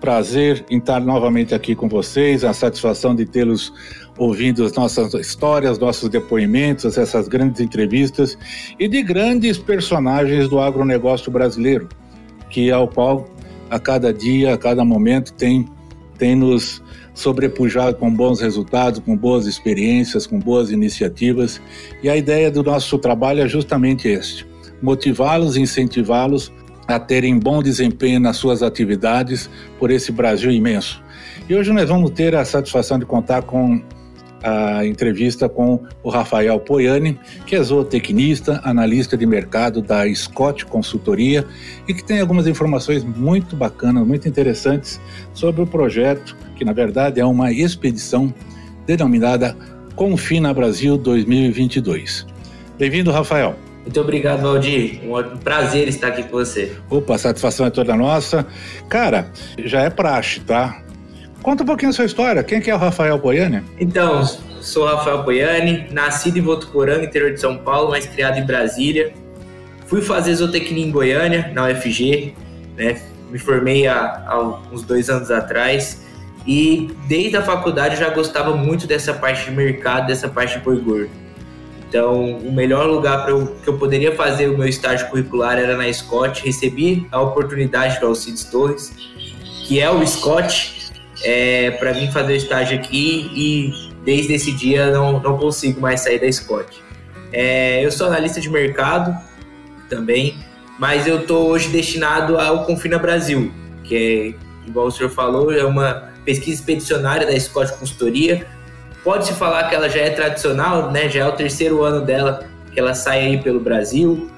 Prazer em estar novamente aqui com vocês. A satisfação de tê-los ouvindo as nossas histórias, nossos depoimentos, essas grandes entrevistas e de grandes personagens do agronegócio brasileiro, que ao qual a cada dia, a cada momento tem, tem nos sobrepujado com bons resultados, com boas experiências, com boas iniciativas. E a ideia do nosso trabalho é justamente este: motivá-los, incentivá-los a terem bom desempenho nas suas atividades por esse Brasil imenso. E hoje nós vamos ter a satisfação de contar com a entrevista com o Rafael Poiani, que é zootecnista, analista de mercado da Scott Consultoria e que tem algumas informações muito bacanas, muito interessantes sobre o projeto, que na verdade é uma expedição denominada Confina Brasil 2022. Bem-vindo, Rafael. Muito obrigado, Valdir. Um prazer estar aqui com você. Opa, a satisfação é toda nossa. Cara, já é praxe, tá? Conta um pouquinho a sua história. Quem que é o Rafael Poiani? Então, sou Rafael Poiani, nascido em Votuporanga, interior de São Paulo, mas criado em Brasília. Fui fazer zootecnia em Goiânia, na UFG, né? Me formei há, há uns dois anos atrás. E desde a faculdade eu já gostava muito dessa parte de mercado, dessa parte de boi gordo. Então, o melhor lugar para que eu poderia fazer o meu estágio curricular era na Scott. Recebi a oportunidade do Alcides Torres, que é o Scott, é, para vir fazer o estágio aqui e desde esse dia não, não consigo mais sair da Scott. É, eu sou analista de mercado também, mas eu estou hoje destinado ao Confina Brasil, que é, igual o senhor falou, é uma pesquisa expedicionária da Scott Consultoria, Pode-se falar que ela já é tradicional, né? Já é o terceiro ano dela que ela sai aí pelo Brasil.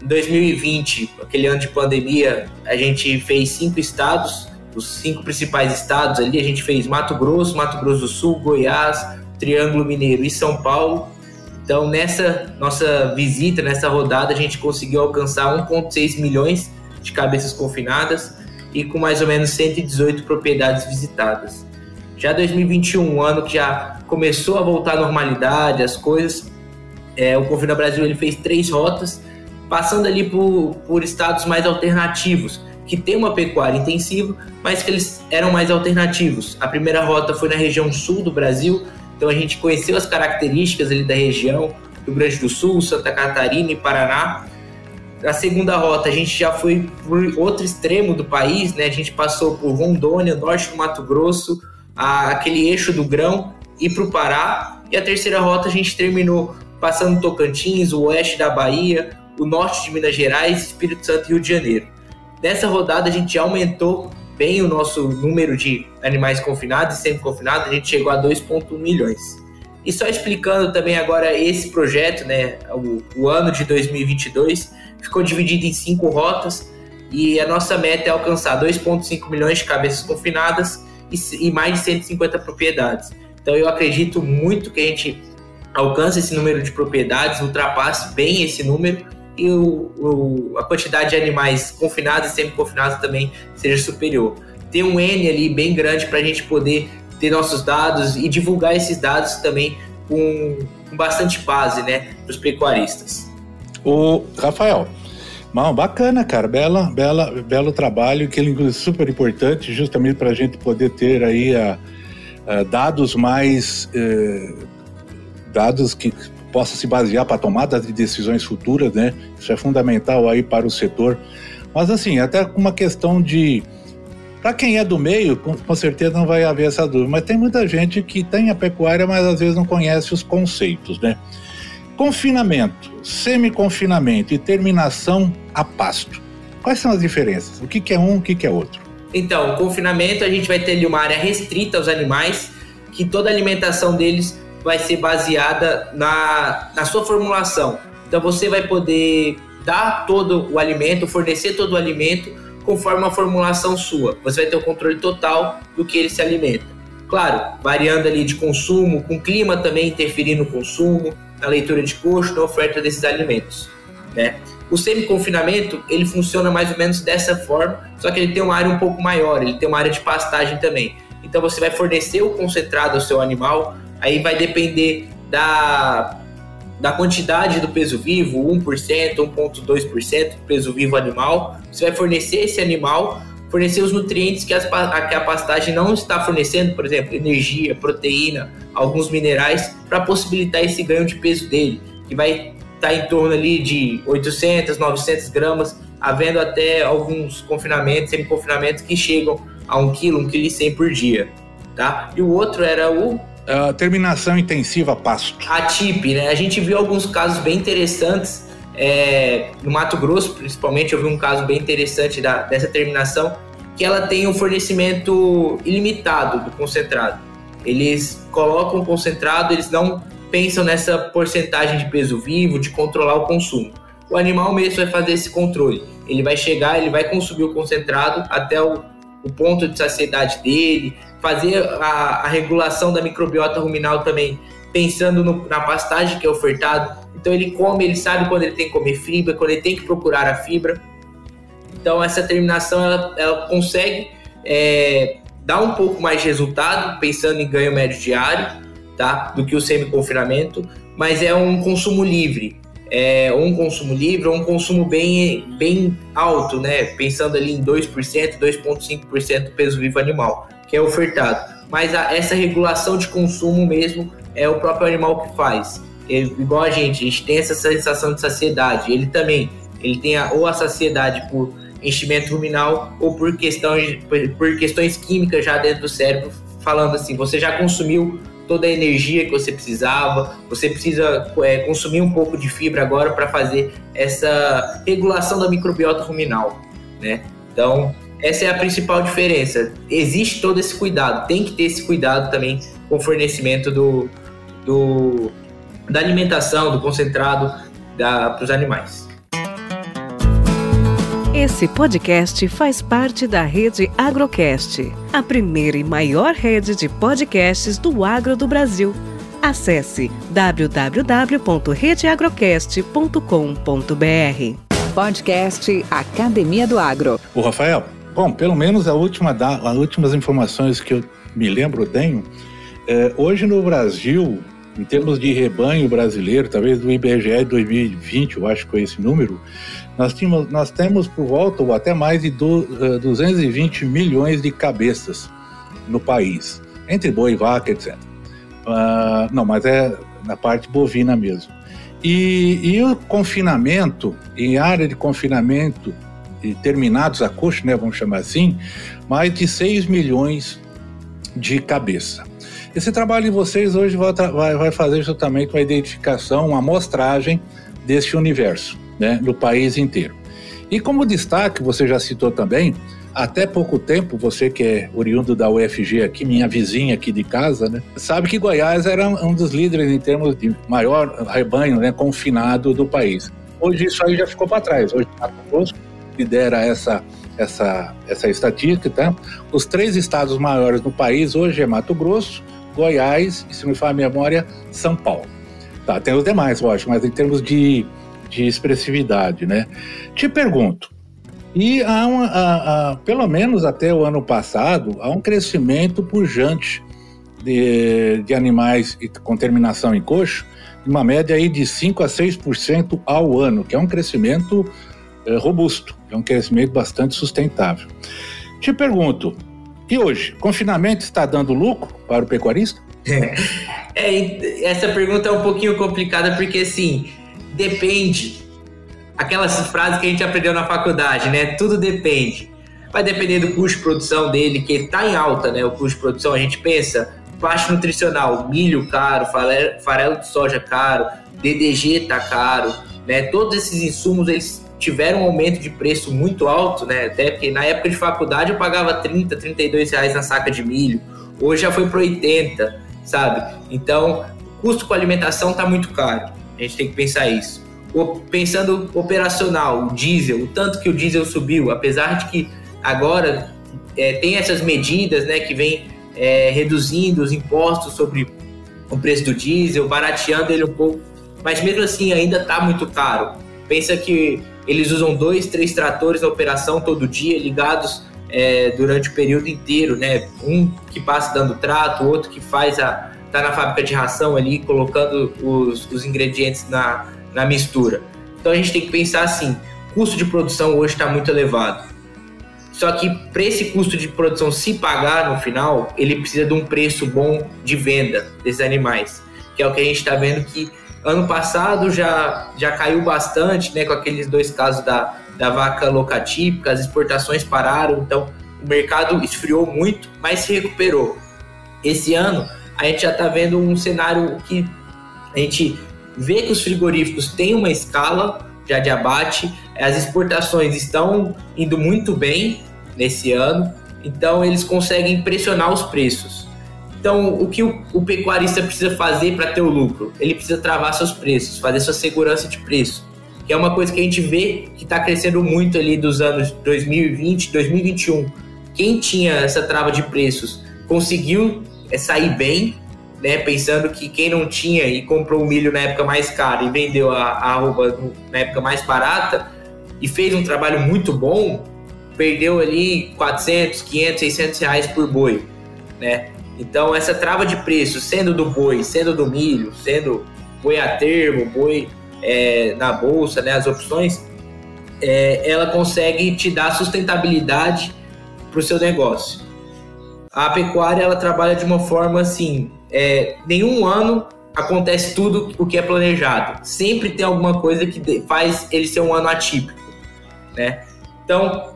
Em 2020, aquele ano de pandemia, a gente fez cinco estados, os cinco principais estados ali. A gente fez Mato Grosso, Mato Grosso do Sul, Goiás, Triângulo Mineiro e São Paulo. Então, nessa nossa visita, nessa rodada, a gente conseguiu alcançar 1,6 milhões de cabeças confinadas e com mais ou menos 118 propriedades visitadas. Já 2021, um ano que já começou a voltar à normalidade, as coisas, é, o Confina Brasil ele fez três rotas, passando ali por, por estados mais alternativos, que tem uma pecuária intensiva, mas que eles eram mais alternativos. A primeira rota foi na região sul do Brasil, então a gente conheceu as características ali da região, Rio Grande do Sul, Santa Catarina e Paraná. Na segunda rota, a gente já foi por outro extremo do país, né? A gente passou por Rondônia, norte do Mato Grosso, a, aquele eixo do grão e para o Pará. E a terceira rota a gente terminou passando Tocantins, o oeste da Bahia, o norte de Minas Gerais, Espírito Santo e Rio de Janeiro. Nessa rodada a gente aumentou bem o nosso número de animais confinados e semi-confinados, a gente chegou a 2,1 milhões. E só explicando também agora esse projeto, né, o, o ano de 2022, ficou dividido em cinco rotas e a nossa meta é alcançar 2,5 milhões de cabeças confinadas e, mais de 150 propriedades. Então eu acredito muito que a gente alcance esse número de propriedades, ultrapasse bem esse número e o, o, a quantidade de animais confinados e semi-confinados também seja superior. Ter um N ali bem grande para a gente poder ter nossos dados e divulgar esses dados também com, com bastante base né, para os pecuaristas. O Rafael, Mal, bacana, cara. Bela, bela, belo trabalho, que ele é super importante, justamente para a gente poder ter aí a, a dados mais eh, dados que possa se basear para tomada de decisões futuras, né? Isso é fundamental aí para o setor. Mas assim, até uma questão de para quem é do meio, com, com, certeza não vai haver essa dúvida, mas tem muita gente que tem a pecuária, mas às vezes não conhece os conceitos, né? Confinamento, semi-confinamento e terminação a pasto. Quais são as diferenças? O que, é um, o que, que é outro? Então, confinamento a gente vai ter ali uma área restrita aos animais, que toda a alimentação deles vai ser baseada na, na sua formulação. Então você vai poder dar todo o alimento, fornecer todo o alimento conforme a formulação sua. Você vai ter o controle total do que ele se alimenta. Claro, variando ali de consumo, com clima também interferindo no consumo, na leitura de coxo, na oferta desses alimentos, né? O semi-confinamento, ele funciona mais ou menos dessa forma, só que ele tem uma área um pouco maior, ele tem uma área de pastagem também. Então você vai fornecer o concentrado ao seu animal, aí vai depender da, da quantidade do peso vivo, 1%, 1,2% do peso vivo animal. Você vai fornecer esse animal, fornecer os nutrientes que, as, que a pastagem não está fornecendo, por exemplo, energia, proteína, alguns minerais, para possibilitar esse ganho de peso dele, que vai estar tá em torno ali de 800, 900 gramas, havendo até alguns confinamentos, semi-confinamentos que chegam a 1 kg, 1 kg 100 por dia, tá? E o outro era o Uh, terminação intensiva pasto. A TIP, né? A gente viu alguns casos bem interessantes. É, no Mato Grosso, principalmente, eu vi um caso bem interessante da, dessa terminação, que ela tem um fornecimento ilimitado do concentrado. Eles colocam o concentrado, eles não pensam nessa porcentagem de peso vivo, de controlar o consumo. O animal mesmo vai fazer esse controle. Ele vai chegar, ele vai consumir o concentrado até o, o ponto de saciedade dele, fazer a, a regulação da microbiota ruminal também, pensando no, na pastagem que é ofertado. Então ele come, ele sabe quando ele tem que comer fibra, quando ele tem que procurar a fibra. Então essa terminação ela, ela consegue é, dar um pouco mais de resultado, pensando em ganho médio diário, tá? Do que o semi-confinamento, mas é um consumo livre. É um consumo livre um consumo bem, bem alto, né? Pensando ali em 2%, 2,5% do peso vivo animal que é ofertado. Mas a, essa regulação de consumo mesmo é o próprio animal que faz. Ele, igual a gente, a gente tem essa sensação de saciedade. Ele também, ele tem a, ou a saciedade por enchimento ruminal ou por questões, por, por questões químicas já dentro do cérebro, falando assim, você já consumiu toda a energia que você precisava, você precisa é, consumir um pouco de fibra agora para fazer essa regulação da microbiota ruminal, né? Então, essa é a principal diferença. Existe todo esse cuidado, tem que ter esse cuidado também com o fornecimento do, do da alimentação, do concentrado para os animais. Esse podcast faz parte da rede Agrocast, a primeira e maior rede de podcasts do agro do Brasil. Acesse www.redeagrocast.com.br. Podcast Academia do Agro. O Rafael, Bom, pelo menos a última da, as últimas informações que eu me lembro tenho, é, hoje no Brasil, em termos de rebanho brasileiro, talvez do IBGE 2020, eu acho que foi esse número, nós, tínhamos, nós temos por volta ou até mais de do, uh, 220 milhões de cabeças no país, entre boi e vaca, etc. Uh, não, mas é na parte bovina mesmo. E, e o confinamento, em área de confinamento terminados a coxa, né, vamos chamar assim, mais de 6 milhões de cabeça. Esse trabalho de vocês hoje vai, fazer justamente uma identificação, uma amostragem deste universo, né, no país inteiro. E como destaque, você já citou também, até pouco tempo, você que é oriundo da UFG aqui, minha vizinha aqui de casa, né, sabe que Goiás era um dos líderes em termos de maior rebanho né, confinado do país. Hoje isso aí já ficou para trás. Hoje Mato Grosso lidera essa, essa, essa estatística, tá? Os três estados maiores no país hoje é Mato Grosso, Goiás e, se me fala a memória, São Paulo. Tá, tem os demais, lógico, mas em termos de, de expressividade, né? Te pergunto, e há, uma, pelo menos até o ano passado, há um crescimento pujante de, de animais com terminação em coxo, uma média aí de 5 a 6% ao ano, que é um crescimento é, robusto, é um crescimento bastante sustentável. Te pergunto, e hoje, confinamento está dando lucro para o pecuarista? É, essa pergunta é um pouquinho complicada porque assim depende. Aquelas frases que a gente aprendeu na faculdade, né? Tudo depende. Vai depender do custo de produção dele, que está em alta, né? O custo de produção, a gente pensa, parte nutricional, milho caro, farelo de soja caro, DDG tá caro, né? Todos esses insumos eles tiveram um aumento de preço muito alto, né? Até porque na época de faculdade eu pagava 30, 32 reais na saca de milho. Hoje já foi para 80, sabe? Então, o custo com alimentação está muito caro. A gente tem que pensar isso. Pensando operacional, o diesel, o tanto que o diesel subiu, apesar de que agora é, tem essas medidas, né, que vem é, reduzindo os impostos sobre o preço do diesel, barateando ele um pouco, mas mesmo assim ainda está muito caro. Pensa que eles usam dois, três tratores na operação todo dia, ligados é, durante o período inteiro, né? Um que passa dando trato, outro que faz a tá na fábrica de ração ali colocando os, os ingredientes na, na mistura. Então a gente tem que pensar assim: custo de produção hoje está muito elevado. Só que para esse custo de produção se pagar no final, ele precisa de um preço bom de venda desses animais, que é o que a gente está vendo que ano passado já, já caiu bastante, né, com aqueles dois casos da, da vaca locatípica, as exportações pararam, então o mercado esfriou muito, mas se recuperou. Esse ano a gente já está vendo um cenário que a gente vê que os frigoríficos têm uma escala já de abate, as exportações estão indo muito bem nesse ano, então eles conseguem pressionar os preços. Então, o que o, o pecuarista precisa fazer para ter o lucro? Ele precisa travar seus preços, fazer sua segurança de preço, que é uma coisa que a gente vê que está crescendo muito ali dos anos 2020, 2021. Quem tinha essa trava de preços conseguiu é, sair bem, né, pensando que quem não tinha e comprou o milho na época mais cara e vendeu a, a arroba na época mais barata e fez um trabalho muito bom, perdeu ali 400, 500, 600 reais por boi, né? Então essa trava de preço, sendo do boi, sendo do milho, sendo boi a termo, boi é, na bolsa, né, as opções, é, ela consegue te dar sustentabilidade para o seu negócio. A pecuária ela trabalha de uma forma assim, é, nenhum ano acontece tudo o que é planejado. Sempre tem alguma coisa que faz ele ser um ano atípico, né? Então,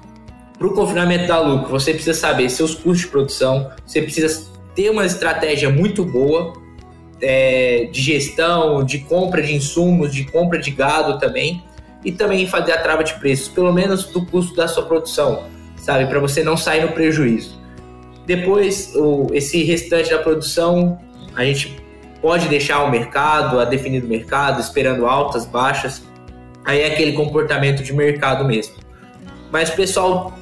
para o confinamento da lucro, você precisa saber seus custos de produção, você precisa ter uma estratégia muito boa é, de gestão, de compra de insumos, de compra de gado também, e também fazer a trava de preços, pelo menos do custo da sua produção, sabe? Para você não sair no prejuízo. Depois, o, esse restante da produção, a gente pode deixar o mercado, a definir o mercado, esperando altas, baixas. Aí é aquele comportamento de mercado mesmo. Mas pessoal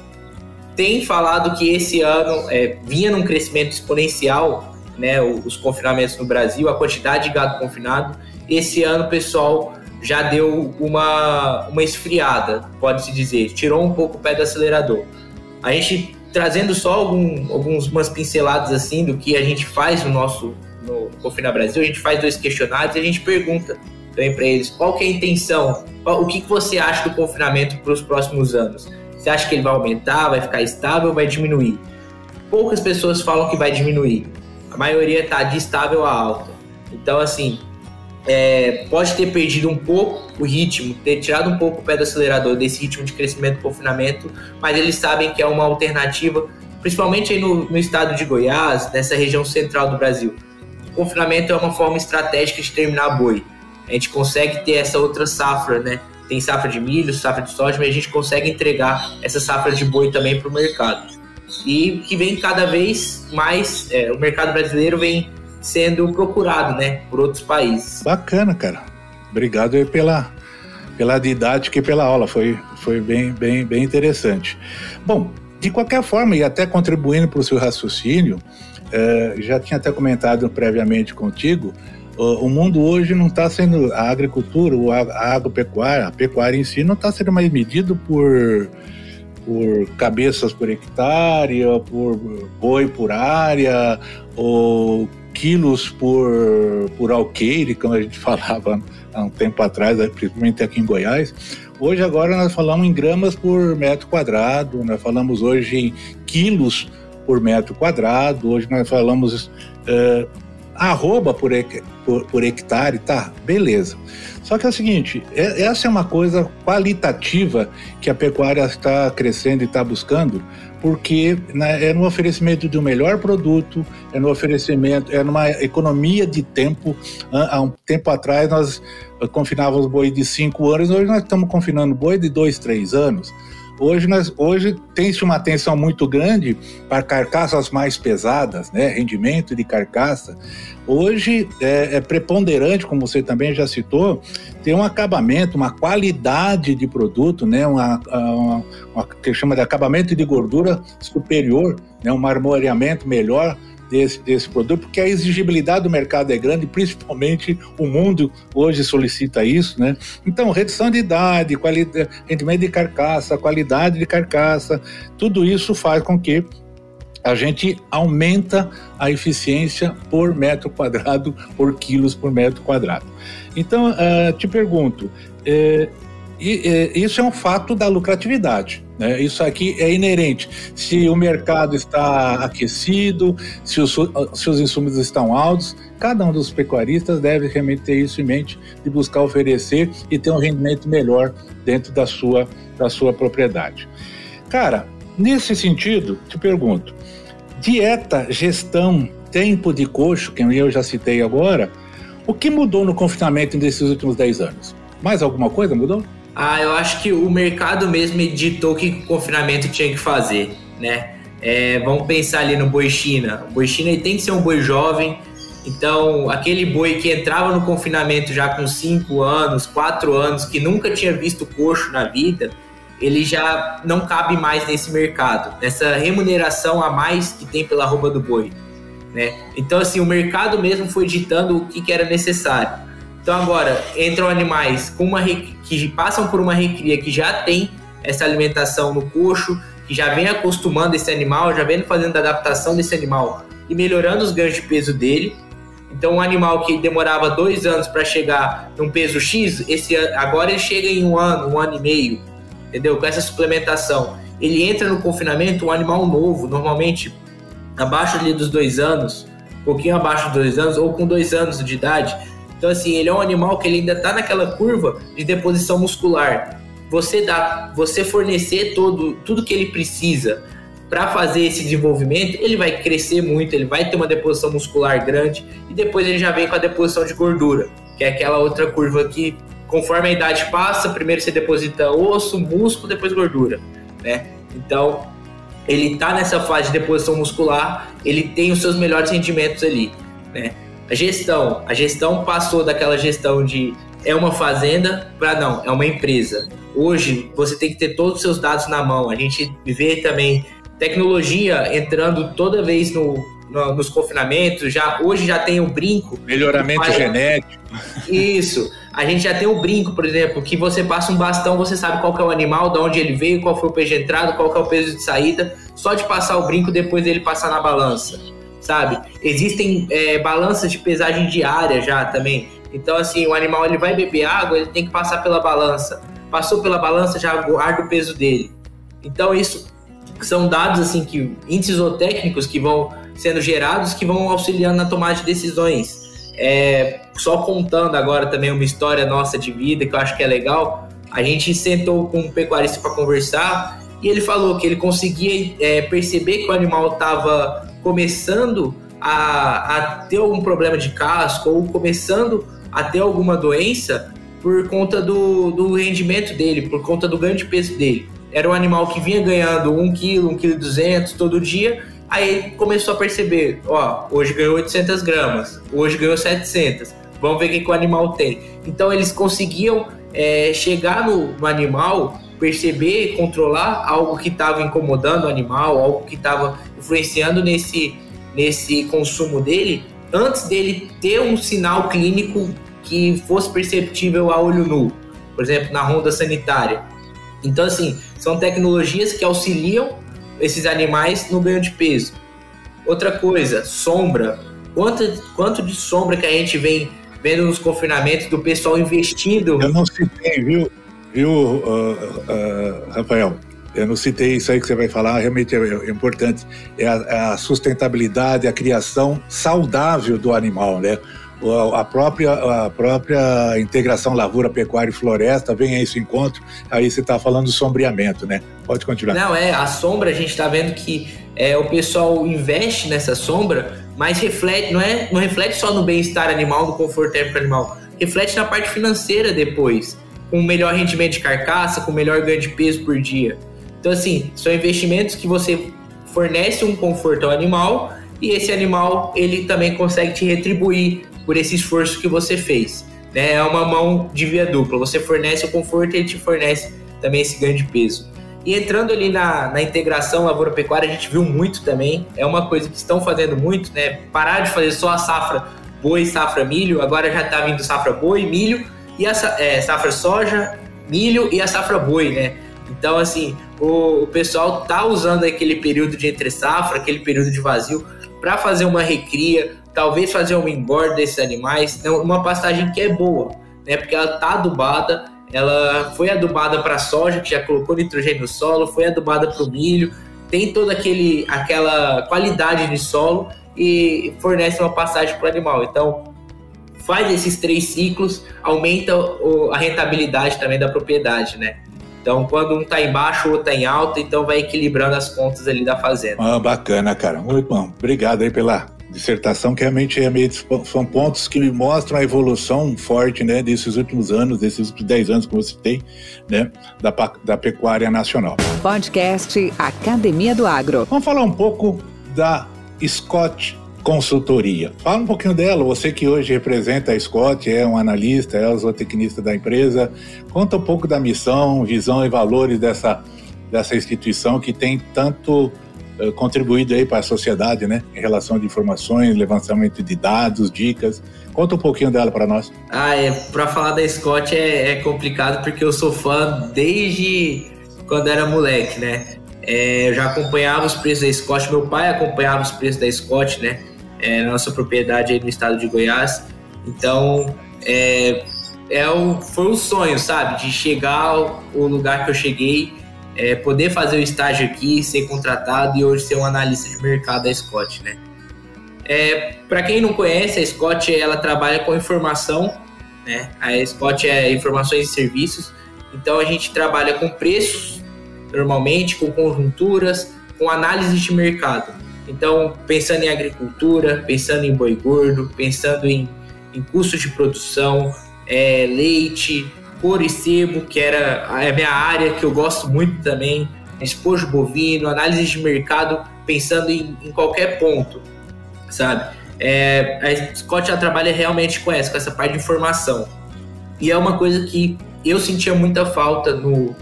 tem falado que esse ano é, vinha num crescimento exponencial, né, os confinamentos no Brasil, a quantidade de gado confinado. Esse ano o pessoal já deu uma, uma esfriada, pode-se dizer, tirou um pouco o pé do acelerador. A gente trazendo só algum, algumas pinceladas assim do que a gente faz no nosso no Confina Brasil, a gente faz dois questionários e a gente pergunta também para eles qual que é a intenção, qual, o que, que você acha do confinamento para os próximos anos? Você acha que ele vai aumentar, vai ficar estável ou vai diminuir? Poucas pessoas falam que vai diminuir. A maioria está de estável a alta. Então, assim, é, pode ter perdido um pouco o ritmo, ter tirado um pouco o pé do acelerador desse ritmo de crescimento e confinamento, mas eles sabem que é uma alternativa, principalmente aí no, no estado de Goiás, nessa região central do Brasil confinamento é uma forma estratégica de terminar boi. A gente consegue ter essa outra safra, né? Tem safra de milho, safra de soja, mas a gente consegue entregar essa safra de boi também para o mercado. E que vem cada vez mais, é, o mercado brasileiro vem sendo procurado, né, por outros países. Bacana, cara. Obrigado aí pela, pela didática e pela aula. Foi, foi bem, bem, bem interessante. Bom, de qualquer forma, e até contribuindo para o seu raciocínio, é, já tinha até comentado previamente contigo, o mundo hoje não está sendo a agricultura, a agropecuária, a pecuária em si não está sendo mais medido por, por cabeças por hectare, por boi por área, ou quilos por, por alqueire, como a gente falava há um tempo atrás, principalmente aqui em Goiás. Hoje, agora, nós falamos em gramas por metro quadrado, nós falamos hoje em quilos por metro quadrado. Hoje nós falamos uh, arroba por, por, por, hectare, tá? Beleza. Só que é o seguinte, é, essa é uma coisa qualitativa que a pecuária está crescendo e está buscando, porque né, é no oferecimento de um melhor produto, é no oferecimento, é numa economia de tempo. Há um tempo atrás nós confinávamos boi de cinco anos, hoje nós estamos confinando boi de dois, três anos. Hoje, hoje tem-se uma atenção muito grande para carcaças mais pesadas, né? rendimento de carcaça. Hoje é, é, preponderante, como você também já citou, ter um acabamento, uma qualidade de produto, né? uma, uma, uma que chama de acabamento de gordura superior, né? um marmoreamento melhor desse, desse produto, porque a exigibilidade do mercado é grande, principalmente o mundo hoje solicita isso, né? Então, redução de idade, qualidade, rendimento de carcaça, qualidade de carcaça, tudo isso faz com que a gente aumenta a eficiência por metro quadrado, por quilos por metro quadrado. Então, uh, te pergunto, eh, isso é um fato da lucratividade. Né? Isso aqui é inerente. Se o mercado está aquecido, se os, se os insumos estão altos, cada um dos pecuaristas deve realmente ter isso em mente, de buscar oferecer e ter um rendimento melhor dentro da sua, da sua propriedade. Cara, nesse sentido, te pergunto, dieta, gestão, tempo de coxo, que eu já citei agora, o que mudou no confinamento nesses últimos 10 anos? Mais alguma coisa mudou? Ah, eu acho que o mercado mesmo editou o que o confinamento tinha que fazer, né? É, vamos pensar ali no boi China. O boi China tem que ser um boi jovem, então aquele boi que entrava no confinamento já com 5 anos, 4 anos, que nunca tinha visto coxo na vida, ele já não cabe mais nesse mercado, nessa remuneração a mais que tem pela roupa do boi. Né? Então, assim, o mercado mesmo foi ditando o que, que era necessário. Então agora entram animais com uma que passam por uma recria que já tem essa alimentação no coxo, que já vem acostumando esse animal, já vem fazendo a adaptação desse animal e melhorando os ganhos de peso dele. Então um animal que demorava dois anos para chegar num peso X, esse agora ele chega em um ano, um ano e meio, entendeu? Com essa suplementação, ele entra no confinamento um animal novo, normalmente abaixo ali dos dois anos, um pouquinho abaixo dos dois anos ou com dois anos de idade então, assim, ele é um animal que ele ainda está naquela curva de deposição muscular. Você dá, você fornecer todo, tudo que ele precisa para fazer esse desenvolvimento, ele vai crescer muito, ele vai ter uma deposição muscular grande e depois ele já vem com a deposição de gordura, que é aquela outra curva que, conforme a idade passa, primeiro você deposita osso, músculo, depois gordura, né? Então, ele está nessa fase de deposição muscular, ele tem os seus melhores rendimentos ali, né? A gestão, a gestão passou daquela gestão de é uma fazenda para não, é uma empresa. Hoje você tem que ter todos os seus dados na mão. A gente vê também tecnologia entrando toda vez no, no nos confinamentos. Já hoje já tem o brinco. Melhoramento faz... genético. Isso. A gente já tem o brinco, por exemplo, que você passa um bastão, você sabe qual é o animal, de onde ele veio, qual foi o peso de entrada, qual é o peso de saída. Só de passar o brinco depois dele passar na balança sabe? Existem é, balanças de pesagem diária já também. Então, assim, o animal ele vai beber água, ele tem que passar pela balança. Passou pela balança, já guarda o peso dele. Então, isso são dados, assim, que índices zootécnicos que vão sendo gerados, que vão auxiliando na tomada de decisões. É, só contando agora também uma história nossa de vida, que eu acho que é legal. A gente sentou com um pecuarista para conversar e ele falou que ele conseguia é, perceber que o animal estava começando a, a ter algum problema de casco ou começando a ter alguma doença por conta do, do rendimento dele, por conta do ganho de peso dele. Era um animal que vinha ganhando 1 kg, 1 kg 200 todo dia, aí ele começou a perceber, ó, hoje ganhou 800 gramas, hoje ganhou 700, vamos ver o que, que o animal tem. Então eles conseguiam é, chegar no, no animal perceber, controlar algo que estava incomodando o animal, algo que estava influenciando nesse, nesse consumo dele, antes dele ter um sinal clínico que fosse perceptível a olho nu, por exemplo, na ronda sanitária. Então, assim, são tecnologias que auxiliam esses animais no ganho de peso. Outra coisa, sombra. Quanto, quanto de sombra que a gente vem vendo nos confinamentos do pessoal investindo. Eu não citei, viu? Viu, uh, uh, Rafael? Eu não citei isso aí que você vai falar, realmente é, é importante. É a, é a, sustentabilidade, a criação saudável do animal, né? A própria, a própria integração lavoura, pecuária e floresta vem a esse encontro. Aí você está falando do sombreamento, né? Pode continuar. Não, é, a sombra, a gente está vendo que é, o pessoal investe nessa sombra, mas reflete, não, é, não reflete só no bem-estar animal, no conforto térmico animal, reflete na parte financeira depois com melhor rendimento de carcaça, com melhor ganho de peso por dia. Então, assim, são investimentos que você fornece um conforto ao animal e esse animal ele também consegue te retribuir por esse esforço que você fez. Né? É uma mão de via dupla. Você fornece o conforto e ele te fornece também esse ganho de peso. E entrando ali na, na integração lavoura-pecuária, a gente viu muito também. É uma coisa que estão fazendo muito, né? Parar de fazer só a safra boi, safra milho, agora já está vindo safra boi, milho e a é, safra soja, milho e a safra boi, né? Então, assim, o, o pessoal tá usando aquele período de entre safra, aquele período de vazio, para fazer uma recria, talvez fazer uma engorda desses animais, é uma pastagem que é boa, né? Porque ela tá adubada, ela foi adubada para soja, que já colocou nitrogênio no solo, foi adubada para o milho, tem toda aquele, aquela qualidade de solo e fornece uma pastagem para o animal. Então, faz esses três ciclos, aumenta a rentabilidade também da propriedade, né? Então, quando um está em baixo, o outro está em alta, então vai equilibrando as contas ali da fazenda. Ah, bacana, cara. Muito bom. Obrigado aí pela dissertação, que realmente é meio, são pontos que mostram a evolução forte né, desses últimos anos, desses últimos 10 anos que você tem, né, da, da pecuária nacional. Podcast Academia do Agro. Vamos falar um pouco da Scott Consultoria. Fala um pouquinho dela, você que hoje representa a Scott, é um analista, é o zootecnista da empresa. Conta um pouco da missão, visão e valores dessa, dessa instituição que tem tanto uh, contribuído aí para a sociedade, né? Em relação de informações, levantamento de dados, dicas. Conta um pouquinho dela para nós. Ah, é, para falar da Scott é, é complicado porque eu sou fã desde quando era moleque, né? É, eu já acompanhava os preços da Scott, meu pai acompanhava os preços da Scott, né? É, na nossa propriedade aí no estado de Goiás. Então, é, é o, foi um sonho, sabe? De chegar ao, ao lugar que eu cheguei, é, poder fazer o estágio aqui, ser contratado e hoje ser um analista de mercado da Scott, né? É, Para quem não conhece, a Scott ela trabalha com informação, né? A Scott é informações e serviços. Então a gente trabalha com preços normalmente com conjunturas, com análise de mercado. Então, pensando em agricultura, pensando em boi gordo, pensando em, em custo de produção, é, leite, couro e sebo, que era a minha área que eu gosto muito também, esposo bovino, análise de mercado, pensando em, em qualquer ponto, sabe? É, a Scott já trabalha realmente com essa, com essa parte de informação. E é uma coisa que eu sentia muita falta no,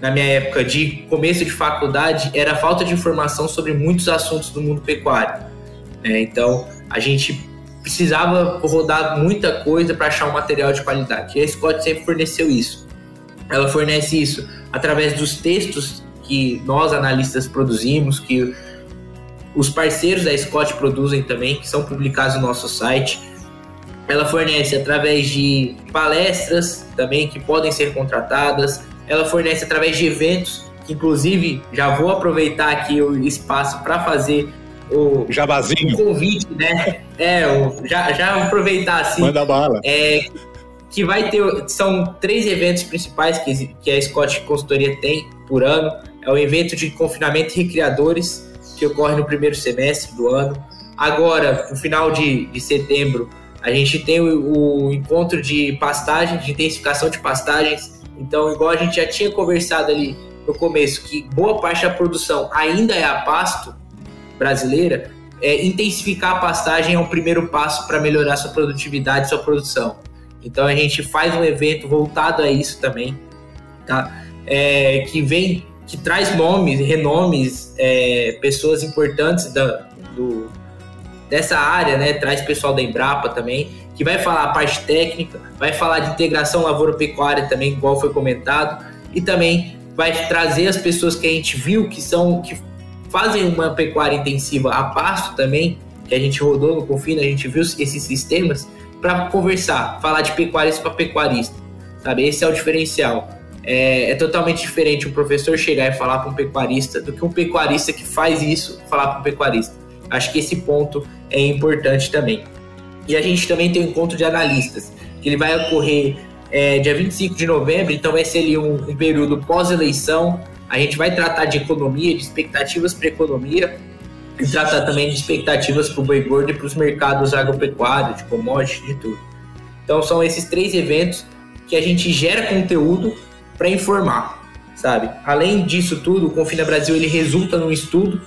na minha época de começo de faculdade era a falta de informação sobre muitos assuntos do mundo pecuário. É, então, a gente precisava rodar muita coisa para achar um material de qualidade. E a Scott sempre forneceu isso. Ela fornece isso através dos textos que nós analistas produzimos, que os parceiros da Scott produzem também, que são publicados no nosso site. Ela fornece através de palestras também que podem ser contratadas, ela fornece através de eventos, que inclusive já vou aproveitar aqui o espaço para fazer o Jabazinho. O convite, né? É, o, já, já aproveitar assim. Manda bala. É, que vai ter. São três eventos principais que, que a Scott Consultoria tem por ano. É o evento de confinamento e recriadores, que ocorre no primeiro semestre do ano. Agora, no final de, de setembro, a gente tem o, o encontro de pastagem, de intensificação de pastagens então, igual a gente já tinha conversado ali no começo, que boa parte da produção ainda é a pasto brasileira, é, intensificar a pastagem é o primeiro passo para melhorar sua produtividade, sua produção. Então a gente faz um evento voltado a isso também, tá? É, que vem, que traz nomes, renomes, é, pessoas importantes da, do, dessa área, né? Traz pessoal da Embrapa também que vai falar a parte técnica, vai falar de integração lavoura-pecuária também, igual foi comentado, e também vai trazer as pessoas que a gente viu que são que fazem uma pecuária intensiva a pasto também, que a gente rodou no Confina, a gente viu esses sistemas para conversar, falar de pecuarista para pecuarista, sabe? Esse é o diferencial. É, é, totalmente diferente um professor chegar e falar para um pecuarista do que um pecuarista que faz isso falar para um pecuarista. Acho que esse ponto é importante também. E a gente também tem o um encontro de analistas, que ele vai ocorrer é, dia 25 de novembro, então vai ser ali um, um período pós-eleição. A gente vai tratar de economia, de expectativas para economia, e tratar também de expectativas para o boi gordo e para os mercados agropecuários, de commodities, de tudo. Então são esses três eventos que a gente gera conteúdo para informar, sabe? Além disso tudo, o Confina Brasil ele resulta num estudo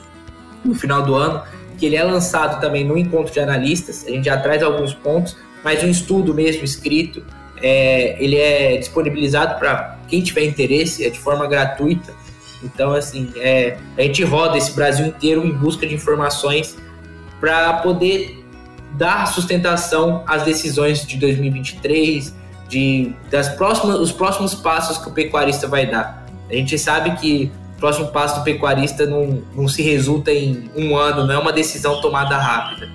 no final do ano que ele é lançado também no encontro de analistas, a gente já traz alguns pontos, mas um estudo mesmo escrito, é, ele é disponibilizado para quem tiver interesse, é de forma gratuita. Então, assim, é, a gente roda esse Brasil inteiro em busca de informações para poder dar sustentação às decisões de 2023, de das próximas, os próximos passos que o pecuarista vai dar. A gente sabe que próximo passo do pecuarista não, não se resulta em um ano, não é uma decisão tomada rápida,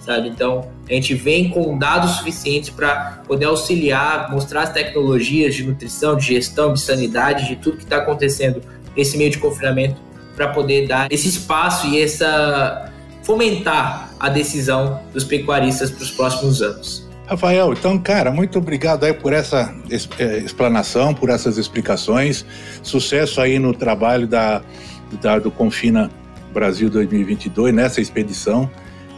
sabe? Então, a gente vem com dados suficientes para poder auxiliar, mostrar as tecnologias de nutrição, de gestão, de sanidade, de tudo que está acontecendo nesse meio de confinamento, para poder dar esse espaço e essa fomentar a decisão dos pecuaristas para os próximos anos. Rafael, então, cara, muito obrigado aí por essa é, explanação, por essas explicações. Sucesso aí no trabalho da, da do Confina Brasil 2022, nessa expedição.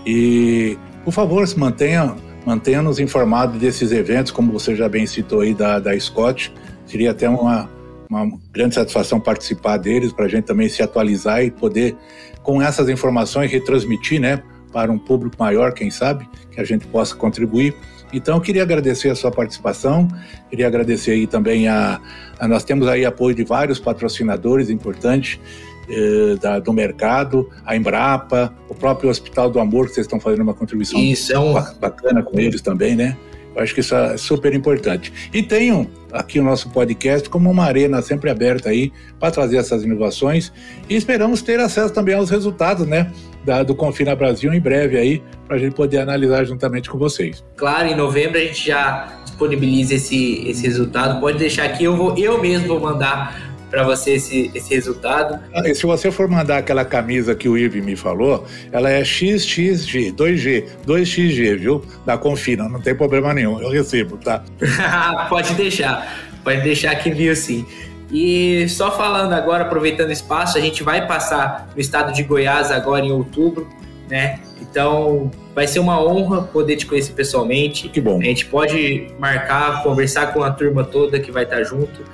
E, por favor, se mantenha, mantenha-nos informados desses eventos, como você já bem citou aí da, da Scott. Seria até uma, uma grande satisfação participar deles, para a gente também se atualizar e poder, com essas informações, retransmitir, né, para um público maior, quem sabe, que a gente possa contribuir. Então, eu queria agradecer a sua participação, queria agradecer aí também a, a nós temos aí apoio de vários patrocinadores importantes eh, da, do mercado, a Embrapa, o próprio Hospital do Amor, que vocês estão fazendo uma contribuição isso, é um... bacana com eles também, né? Eu acho que isso é super importante. E tenham aqui o nosso podcast como uma arena sempre aberta aí para trazer essas inovações e esperamos ter acesso também aos resultados, né? Da, do Confina Brasil em breve aí, para a gente poder analisar juntamente com vocês. Claro, em novembro a gente já disponibiliza esse, esse resultado. Pode deixar aqui, eu, vou, eu mesmo vou mandar para você esse, esse resultado. Ah, e se você for mandar aquela camisa que o Ive me falou, ela é XXG, 2G, 2XG, viu? Da Confina, não tem problema nenhum, eu recebo, tá? pode deixar, pode deixar que viu sim. E só falando agora, aproveitando o espaço, a gente vai passar no estado de Goiás agora em outubro, né? Então vai ser uma honra poder te conhecer pessoalmente. Que bom. A gente pode marcar, conversar com a turma toda que vai estar junto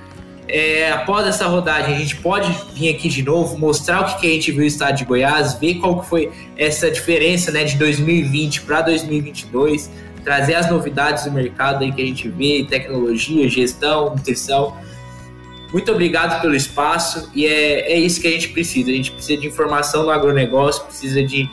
é, após essa rodagem, a gente pode vir aqui de novo, mostrar o que, a gente viu no estado de Goiás, ver qual que foi essa diferença né, de 2020 para 2022, trazer as novidades do mercado aí que a gente vê, tecnologia, gestão, nutrição. Muito obrigado pelo espaço e é, é isso que a gente precisa. A gente precisa de informação no agronegócio, precisa de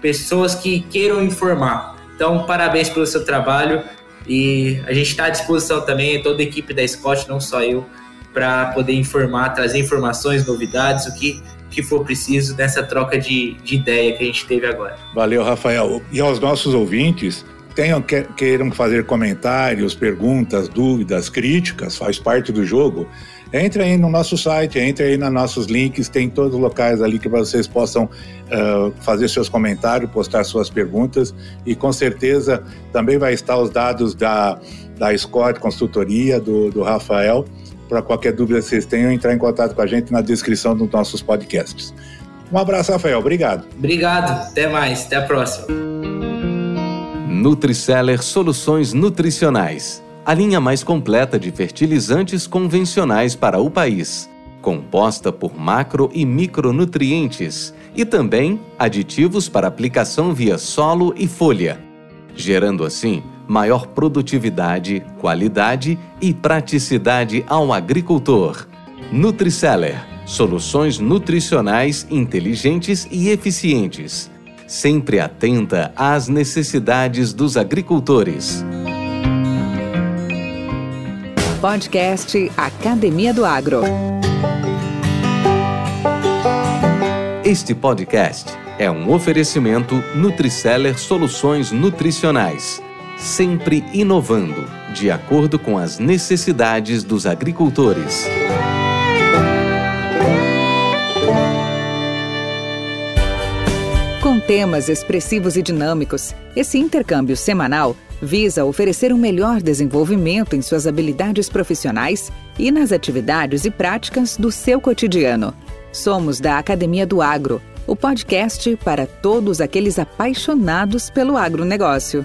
pessoas que queiram informar. Então, parabéns pelo seu trabalho e a gente está à disposição também, toda a equipe da Scott, não só eu, para poder informar, trazer informações, novidades, o que, que for preciso nessa troca de, de ideia que a gente teve agora. Valeu, Rafael. E aos nossos ouvintes, tenham que, queiram fazer comentários, perguntas, dúvidas, críticas, faz parte do jogo. Entre aí no nosso site, entre aí nos nossos links, tem todos os locais ali que vocês possam uh, fazer seus comentários, postar suas perguntas e com certeza também vai estar os dados da, da Scott Consultoria, do, do Rafael, para qualquer dúvida que vocês tenham, entrar em contato com a gente na descrição dos nossos podcasts. Um abraço, Rafael. Obrigado. Obrigado. Até mais. Até a próxima. Nutriceller Soluções Nutricionais. A linha mais completa de fertilizantes convencionais para o país. Composta por macro e micronutrientes e também aditivos para aplicação via solo e folha, gerando assim maior produtividade, qualidade e praticidade ao agricultor. Nutriceller soluções nutricionais inteligentes e eficientes, sempre atenta às necessidades dos agricultores. Podcast Academia do Agro. Este podcast é um oferecimento Nutriceller Soluções Nutricionais sempre inovando, de acordo com as necessidades dos agricultores. Com temas expressivos e dinâmicos, esse intercâmbio semanal visa oferecer um melhor desenvolvimento em suas habilidades profissionais e nas atividades e práticas do seu cotidiano. Somos da Academia do Agro, o podcast para todos aqueles apaixonados pelo agronegócio.